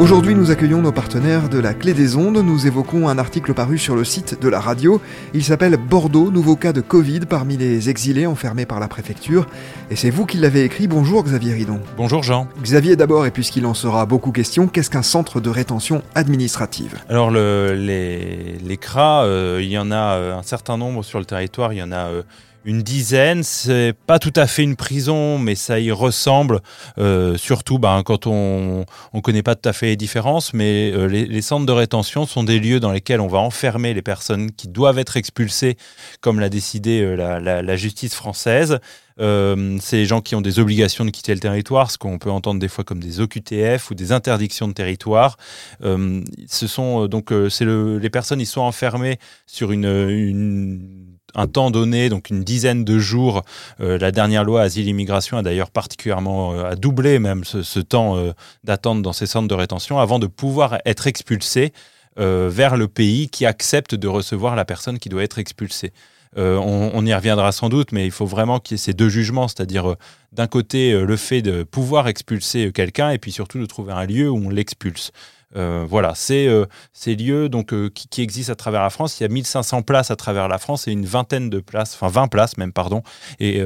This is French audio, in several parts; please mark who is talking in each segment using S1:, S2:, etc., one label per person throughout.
S1: Aujourd'hui, nous accueillons nos partenaires de la Clé des Ondes. Nous évoquons un article paru sur le site de la radio. Il s'appelle Bordeaux, nouveau cas de Covid parmi les exilés enfermés par la préfecture. Et c'est vous qui l'avez écrit. Bonjour Xavier Ridon.
S2: Bonjour Jean.
S1: Xavier d'abord, et puisqu'il en sera beaucoup question, qu'est-ce qu'un centre de rétention administrative?
S2: Alors le, les, les CRA, euh, il y en a euh, un certain nombre sur le territoire. Il y en a... Euh, une dizaine. C'est pas tout à fait une prison, mais ça y ressemble. Euh, surtout ben, quand on ne connaît pas tout à fait les différences. Mais euh, les, centres de rétention sont des lieux dans lesquels on va enfermer les personnes qui doivent être expulsées, comme l'a décidé euh, la, justice française. c'est les gens qui ont des obligations de quitter le territoire, ce qu'on peut entendre des fois comme des OQTF ou des interdictions de territoire. ce sont donc c'est le, les personnes, ils sont enfermés sur une, une un temps donné, donc une dizaine de jours. Euh, la dernière loi Asile-Immigration a d'ailleurs particulièrement euh, a doublé même ce, temps euh, d'attente dans ces centres de rétention avant de pouvoir être expulsé vers le pays qui accepte de recevoir la personne qui doit être expulsée. On, on, y reviendra sans doute, mais il faut vraiment qu'il y ait ces deux jugements, c'est-à-dire d'un côté le fait de pouvoir expulser quelqu'un et puis surtout de trouver un lieu où on l'expulse. Euh, voilà, c'est euh, ces lieux donc, euh, qui, existent à travers la France. Il y a 1500 places à travers la France et une vingtaine de places, enfin 20 places même, pardon, et,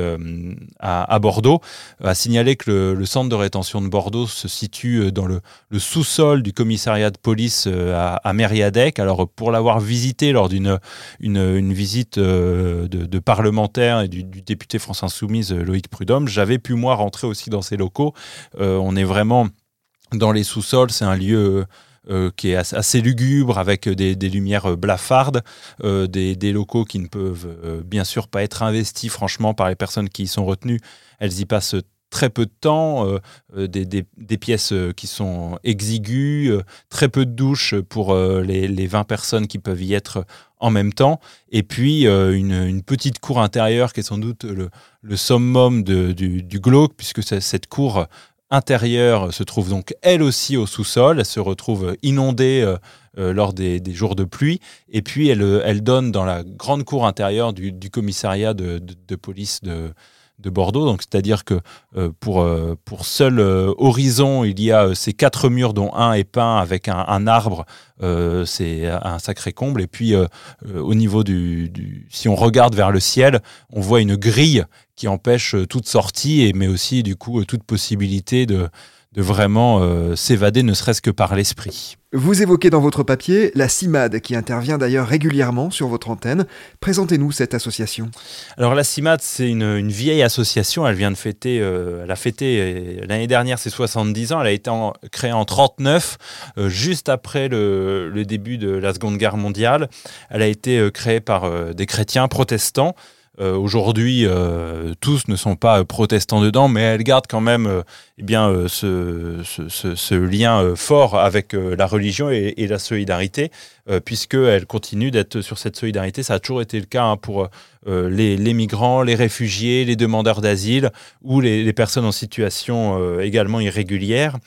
S2: à, Bordeaux. À signaler que le, centre de rétention de Bordeaux se situe dans le, sous-sol du commissariat de police à, Mériadec. Alors, pour l'avoir visité lors d'une une, visite de, parlementaires et du, du, député France Insoumise Loïc Prudhomme, j'avais pu moi rentrer aussi dans ces locaux. on est vraiment dans les sous-sols. C'est un lieu euh, qui est assez lugubre avec des, lumières blafardes, euh, des, locaux qui ne peuvent euh, bien sûr pas être investis franchement par les personnes qui y sont retenues. Elles y passent très peu de temps, des, pièces qui sont exiguës, très peu de douches pour les, 20 personnes qui peuvent y être en même temps, et puis une, petite cour intérieure qui est sans doute le, summum du, du glauque, puisque cette cour intérieure se trouve donc elle aussi au sous-sol, elle se retrouve inondée euh, euh, lors des, jours de pluie, et puis elle, euh, elle donne dans la grande cour intérieure du, commissariat de, police de, de Bordeaux. Donc, c'est-à-dire que pour, pour seul horizon, il y a ces quatre murs, dont un est peint avec un, arbre. c'est un sacré comble. Et puis, au niveau du, du, si on regarde vers le ciel, on voit une grille qui empêche euh, toute sortie, et, mais aussi du coup euh, toute possibilité de, de vraiment euh, s'évader, ne serait-ce que par l'esprit.
S1: Vous évoquez dans votre papier la CIMAD, qui intervient d'ailleurs régulièrement sur votre antenne. Présentez-nous cette association.
S2: Alors la CIMAD, c'est une, vieille association. Elle vient de fêter, elle a fêté l'année dernière ses 70 ans. Elle a été créée en 39, juste après le, le, début de la Seconde Guerre mondiale. Elle a été créée par des chrétiens protestants. Euh, aujourd'hui, euh, tous ne sont pas protestants dedans, mais elle garde quand même eh bien, ce, lien fort avec la religion et, la solidarité, puisqu'elle continue d'être sur cette solidarité. Ça a toujours été le cas hein, pour les, les, migrants, les réfugiés, les demandeurs d'asile ou les, personnes en situation également irrégulière.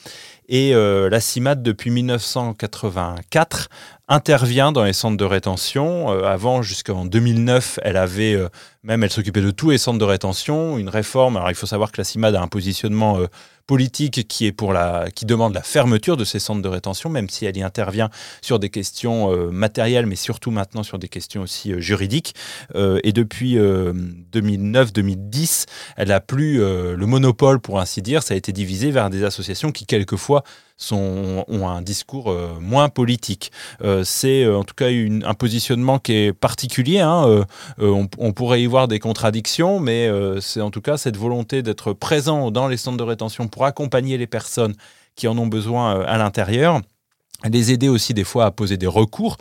S2: Et la CIMAD, depuis 1984, intervient dans les centres de rétention. Euh, avant, jusqu'en 2009, elle avait euh, même, elle s'occupait de tous les centres de rétention. Une réforme. Alors, il faut savoir que la CIMAD a un positionnement euh, politique qui est pour la, qui demande la fermeture de ces centres de rétention, même si elle y intervient sur des questions matérielles, mais surtout maintenant sur des questions aussi juridiques. et depuis 2009-2010, elle a plus le monopole, pour ainsi dire. Ça a été divisé vers des associations qui quelquefois sont, ont un discours moins politique. Euh, c'est euh, en tout cas un positionnement qui est particulier. Hein. Euh, on, pourrait y voir des contradictions, mais c'est en tout cas cette volonté d'être présent dans les centres de rétention pour accompagner les personnes qui en ont besoin à l'intérieur. Les aider aussi des fois à poser des recours,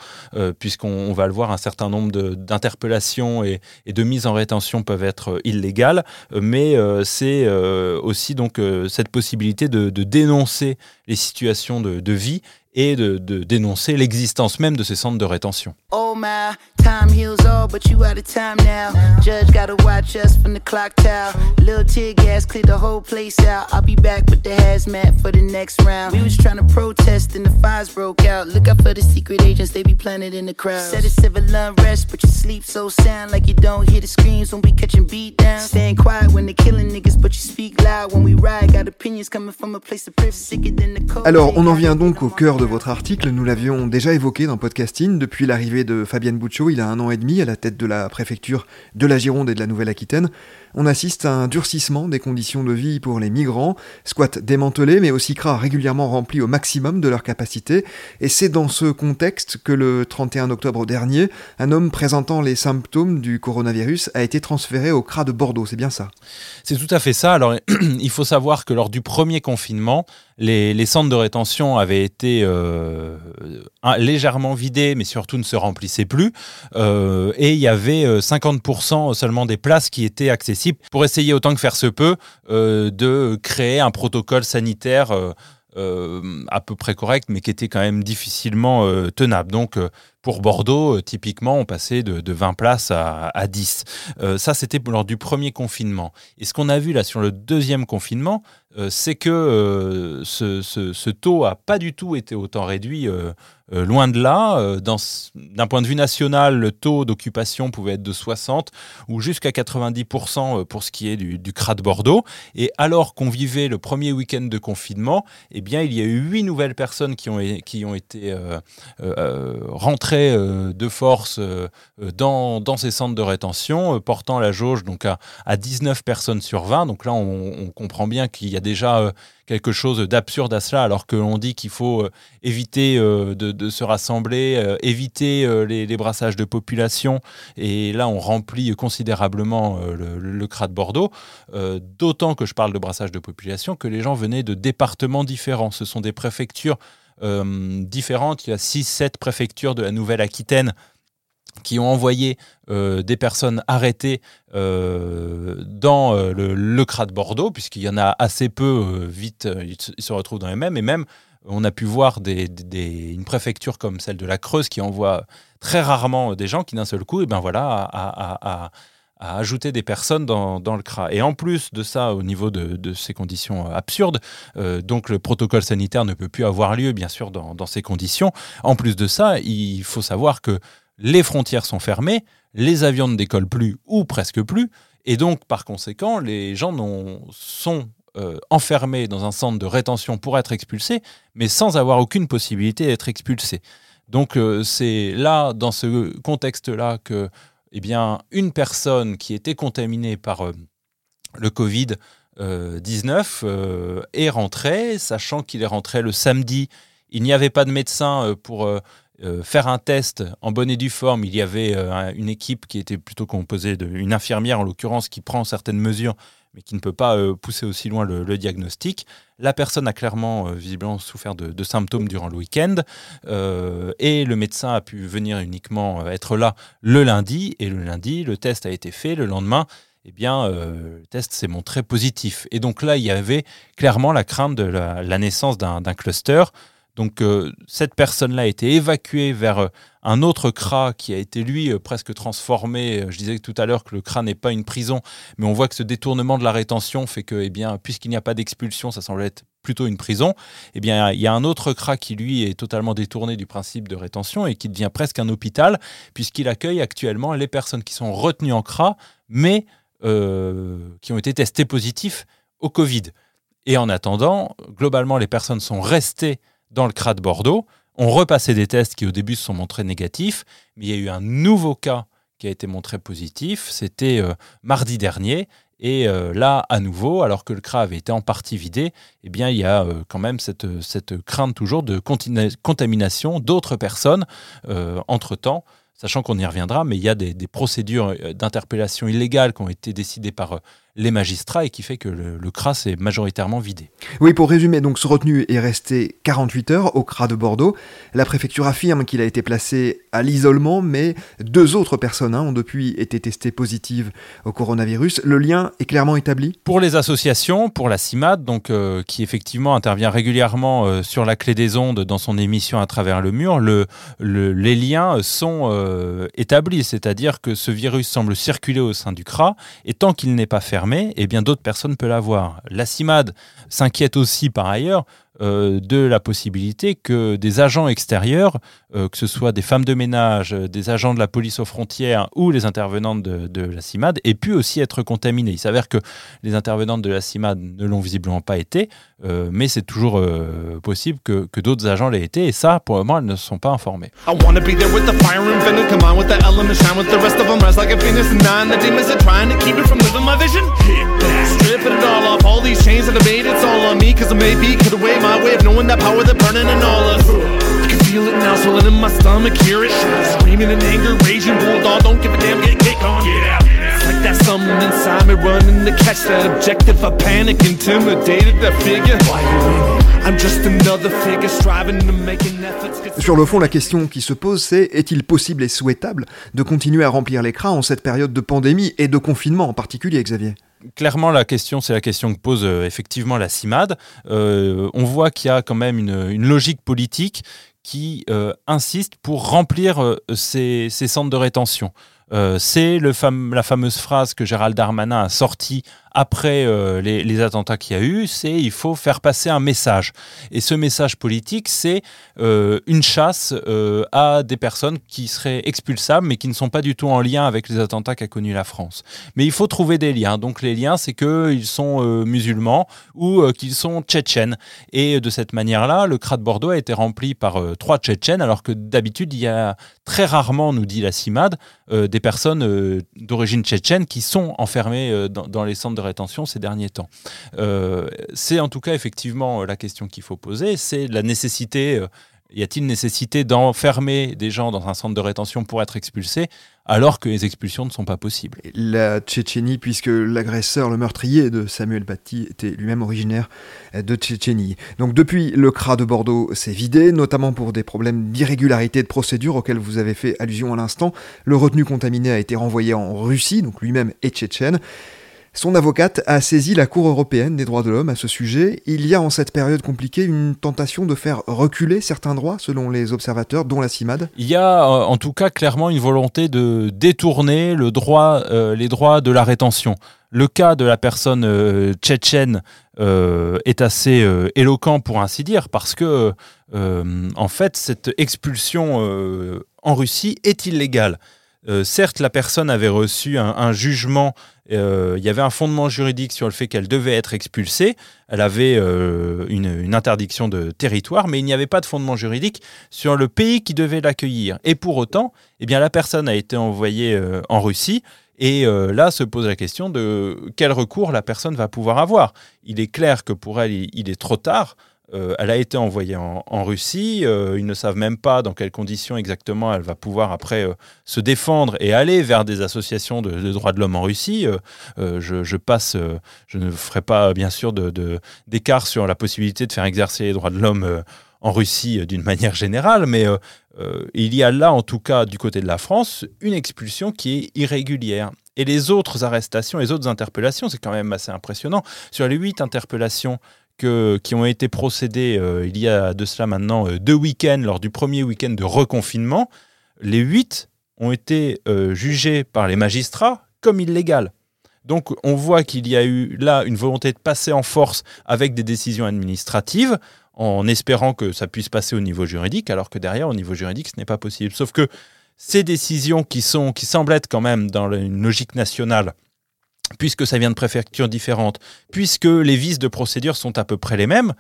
S2: puisqu'on va le voir, un certain nombre d'interpellations et, de mises en rétention peuvent être illégales, mais c'est aussi donc cette possibilité de, dénoncer les situations de vie et de, de dénoncer l'existence même de ces centres de rétention.
S3: Oh my, time heals all, but you out of time now. Judge gotta watch us from the clock tower. Little tear gas clear the whole place out. I'll be back with the hazmat for the next round. We was trying to protest and the fires broke out. Look out for the secret agents, they be planted in the crowd. Said it's civil unrest, but you sleep so sound like you don't hear the screams when we catching beat down. Staying quiet when they killing niggas, but you speak loud when we ride. Got opinions coming from a place of privilege, sicker than the cold.
S1: Alors, on en vient donc au cœur de votre article. Nous l'avions déjà évoqué dans Podcasting. Depuis l'arrivée de Fabienne Bouchot, il a un an et demi à la tête de la préfecture de la Gironde et de la Nouvelle-Aquitaine, on assiste à un durcissement des conditions de vie pour les migrants, squats démantelés, mais aussi cras régulièrement remplis au maximum de leur capacité. Et c'est dans ce contexte que le 31 octobre dernier, un homme présentant les symptômes du coronavirus a été transféré au CRA de Bordeaux. C'est bien ça?
S2: C'est tout à fait ça. Alors, il faut savoir que lors du premier confinement, les, centres de rétention avaient été euh, légèrement vidés, mais surtout ne se remplissaient plus. Euh, et il y avait 50% euh, seulement des places qui étaient accessibles pour essayer autant que faire se peut de créer un protocole sanitaire. à peu près correct, mais qui était quand même difficilement tenable. Donc, pour Bordeaux, typiquement, on passait de, 20 places à, à 10. ça, c'était lors du premier confinement. Et ce qu'on a vu là sur le deuxième confinement, euh, c'est que euh, ce, taux a pas du tout été autant réduit, euh, loin de là. D'un point de vue national, le taux d'occupation pouvait être de 60 ou jusqu'à 90% pour ce qui est du, du de Bordeaux. Et alors qu'on vivait le premier week-end de confinement, eh bien, il y a eu huit nouvelles personnes qui ont été rentrées de force dans, dans, ces centres de rétention, portant la jauge donc à, à 19 personnes sur 20. Donc là, on, comprend bien qu'il y a déjà euh, quelque chose d'absurde à cela, alors que l'on dit qu'il faut euh, éviter euh, de, se rassembler, éviter les, brassages de population. Et là, on remplit considérablement le, le, de Bordeaux. D'autant que je parle de brassage de population, que les gens venaient de départements différents. Ce sont des préfectures différentes. Il y a 6-7 préfectures de la Nouvelle-Aquitaine qui ont envoyé euh, des personnes arrêtées euh, dans euh, le, le, CRA de Bordeaux, puisqu'il y en a assez peu, vite, ils se retrouvent dans les mêmes, et même on a pu voir une préfecture comme celle de la Creuse qui envoie très rarement des gens qui d'un seul coup, et ben voilà, a, ajouté des personnes dans, le CRA. Et en plus de ça, au niveau de, ces conditions absurdes, donc le protocole sanitaire ne peut plus avoir lieu, bien sûr, dans, ces conditions. En plus de ça, il faut savoir que les frontières sont fermées, les avions ne décollent plus ou presque plus, et donc par conséquent, les gens sont euh, enfermés dans un centre de rétention pour être expulsés, mais sans avoir aucune possibilité d'être expulsés. Donc euh, c'est là, dans ce contexte-là, que eh bien, une personne qui était contaminée par euh, le Covid 19 est rentrée, sachant qu'il est rentré le samedi. Il n'y avait pas de médecin pour euh, faire un test en bonne et due forme, il y avait euh, une équipe qui était plutôt composée d'une infirmière en l'occurrence qui prend certaines mesures mais qui ne peut pas euh, pousser aussi loin le, diagnostic. La personne a clairement, visiblement, souffert de, symptômes durant le week-end, et le médecin a pu venir uniquement être là le lundi, et le lundi, le test a été fait, le lendemain, eh bien, le test s'est montré positif. Et donc là, il y avait clairement la crainte de la naissance d'un cluster. Donc euh, cette personne-là a été évacuée vers euh, un autre CRA qui a été lui euh, presque transformé. Je disais tout à l'heure que le CRA n'est pas une prison, mais on voit que ce détournement de la rétention fait que, eh bien, puisqu'il n'y a pas d'expulsion, ça semble être plutôt une prison. Eh bien, il y a un autre CRA qui lui est totalement détourné du principe de rétention et qui devient presque un hôpital, puisqu'il accueille actuellement les personnes qui sont retenues en CRA, mais qui ont été testées positifs au Covid. Et en attendant, globalement, les personnes sont restées dans le CRA de Bordeaux. On repassait des tests qui au début se sont montrés négatifs, mais il y a eu un nouveau cas qui a été montré positif. C'était euh, mardi dernier. Et euh, là, à nouveau, alors que le CRA avait été en partie vidé, eh bien, il y a euh, quand même cette, crainte toujours de contamination d'autres personnes entre-temps sachant qu'on y reviendra, mais il y a des, procédures d'interpellation illégale qui ont été décidées par les magistrats et qui fait que le, le CRA s'est majoritairement vidé.
S1: Oui, pour résumer, donc ce retenu est resté 48 heures au CRA de Bordeaux. La préfecture affirme qu'il a été placé à l'isolement, mais deux autres personnes hein, ont depuis été testées positives au coronavirus. Le lien est clairement établi
S2: Pour les associations, pour la CIMAD, donc, euh, qui effectivement intervient régulièrement euh, sur la clé des ondes dans son émission à travers le mur, le, le- les liens sont euh, établis, c'est-à-dire que ce virus semble circuler au sein du CRA, et tant qu'il n'est pas fermé, eh bien d'autres personnes peuvent l'avoir. La CIMAD s'inquiète aussi par ailleurs euh, de la possibilité que des agents extérieurs, euh, que ce soit des femmes de ménage, euh, des agents de la police aux frontières ou les intervenantes de, de la CIMAD, aient pu aussi être contaminés. Il s'avère que les intervenantes de la CIMAD ne l'ont visiblement pas été, euh, mais c'est toujours euh, possible que, que d'autres agents l'aient été, et ça, pour le moment, elles ne sont pas informées.
S4: I wanna be there with the fire infinite, come on with the element, shine with the rest of them, rise like a phoenix and nine. The demons are trying to keep me from living my vision. Stripping it all off, all these chains that I made, it's all on me, cause I maybe could away my way of knowing that power that burning in all us. I can feel it now, swelling in my stomach, hear it. Screaming in anger, raging, bulldog, don't give a damn, get, get going. Get out. It's like that something inside me running to catch that objective. I panic, intimidated, that figure. Why you in it? I'm just another figure striving to make an effort.
S1: Sur le fond, la question qui se pose, c'est est-il possible et souhaitable de continuer à remplir les CRA en cette période de pandémie et de confinement en particulier, Xavier?
S2: Clairement, la question, c'est la question que pose euh, effectivement la CIMAD. Euh, on voit qu'il y a quand même une, logique politique qui euh, insiste pour remplir ces, centres de rétention. C'est la fameuse phrase que Gérald Darmanin a sortie après euh, les, attentats qu'il y a eu, c'est il faut faire passer un message. Et ce message politique, c'est euh, une chasse euh, à des personnes qui seraient expulsables, mais qui ne sont pas du tout en lien avec les attentats qu'a connus la France. Mais il faut trouver des liens. Donc les liens, c'est qu'ils sont musulmans ou qu'ils sont tchétchènes. Et de cette manière-là, le CRA de Bordeaux a été rempli par trois tchétchènes, alors que d'habitude, il y a très rarement, nous dit la CIMAD, des personnes d'origine tchétchène qui sont enfermées dans, dans les centres de rétention ces derniers temps. Euh, c'est en tout cas effectivement euh, la question qu'il faut poser, c'est la nécessité, euh, y a-t-il nécessité d'enfermer des gens dans un centre de rétention pour être expulsés alors que les expulsions ne sont pas possibles?
S1: La Tchétchénie, puisque l'agresseur, le meurtrier de Samuel Paty était lui-même originaire de Tchétchénie. Donc depuis, le CRA de Bordeaux s'est vidé, notamment pour des problèmes d'irrégularité de procédure auxquels vous avez fait allusion à l'instant. Le retenu contaminé a été renvoyé en Russie, donc lui-même est tchétchène. Son avocate a saisi la Cour européenne des droits de l'homme à ce sujet. Il y a en cette période compliquée une tentation de faire reculer certains droits, selon les observateurs, dont la CIMAD.
S2: Il y a euh, en tout cas clairement une volonté de détourner euh, les droits de la rétention. Le cas de la personne euh, tchétchène est assez éloquent pour ainsi dire parce que en fait cette expulsion en Russie est illégale. Euh, certes, la personne avait reçu un, jugement, euh, il y avait un fondement juridique sur le fait qu'elle devait être expulsée, elle avait euh, une, interdiction de territoire, mais il n'y avait pas de fondement juridique sur le pays qui devait l'accueillir. Et pour autant, eh bien, la personne a été envoyée en Russie. Et là se pose la question de quel recours la personne va pouvoir avoir. Il est clair que pour elle, il est trop tard. Euh, elle a été envoyée en, Russie. Euh, ils ne savent même pas dans quelles conditions exactement elle va pouvoir après euh, se défendre et aller vers des associations de, droits de l'homme en Russie. Je, passe, je ne ferai pas bien sûr de- de- d'écart sur la possibilité de faire exercer les droits de l'homme en Russie d'une manière générale, mais il y a là, en tout cas du côté de la France, une expulsion qui est irrégulière. Et les autres arrestations, les autres interpellations, c'est quand même assez impressionnant. Sur les huit interpellations qui ont été procédées euh, il y a de cela maintenant euh, deux week-ends, lors du premier week-end de reconfinement, les huit ont été euh, jugés par les magistrats comme illégales. Donc on voit qu'il y a eu là une volonté de passer en force avec des décisions administratives en espérant que ça puisse passer au niveau juridique, alors que derrière, au niveau juridique, ce n'est pas possible. Sauf que ces décisions qui, sont, qui semblent être quand même dans une logique nationale, puisque ça vient de préfectures différentes, puisque les vices de procédure sont à peu près les mêmes,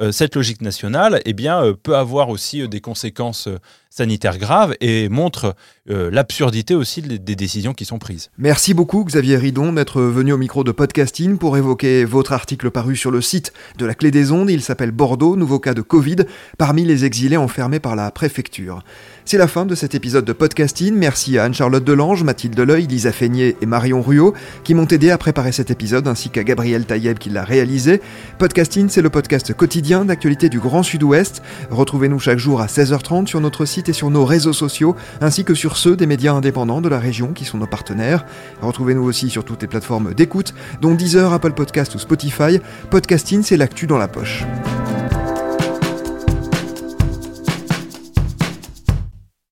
S2: euh, cette logique nationale eh bien, euh, peut avoir aussi euh, des conséquences euh, sanitaire grave et montre l'absurdité aussi des décisions qui sont prises.
S1: Merci beaucoup Xavier Ridon d'être venu au micro de Podcasting pour évoquer votre article paru sur le site de la Clé des Ondes. Il s'appelle Bordeaux, nouveau cas de Covid parmi les exilés enfermés par la préfecture. C'est la fin de cet épisode de podcasting. Merci à Anne-Charlotte Delange, Mathilde Deleuil, Lisa Feignet et Marion Ruot qui m'ont aidé à préparer cet épisode ainsi qu'à Gabriel Taïeb qui l'a réalisé. Podcasting, c'est le podcast quotidien d'actualité du Grand Sud-Ouest. Retrouvez-nous chaque jour à 16h30 sur notre site et sur nos réseaux sociaux ainsi que sur ceux des médias indépendants de la région qui sont nos partenaires. Retrouvez-nous aussi sur toutes les plateformes d'écoute dont Deezer, Apple Podcast ou Spotify. Podcasting, c'est l'actu dans la poche.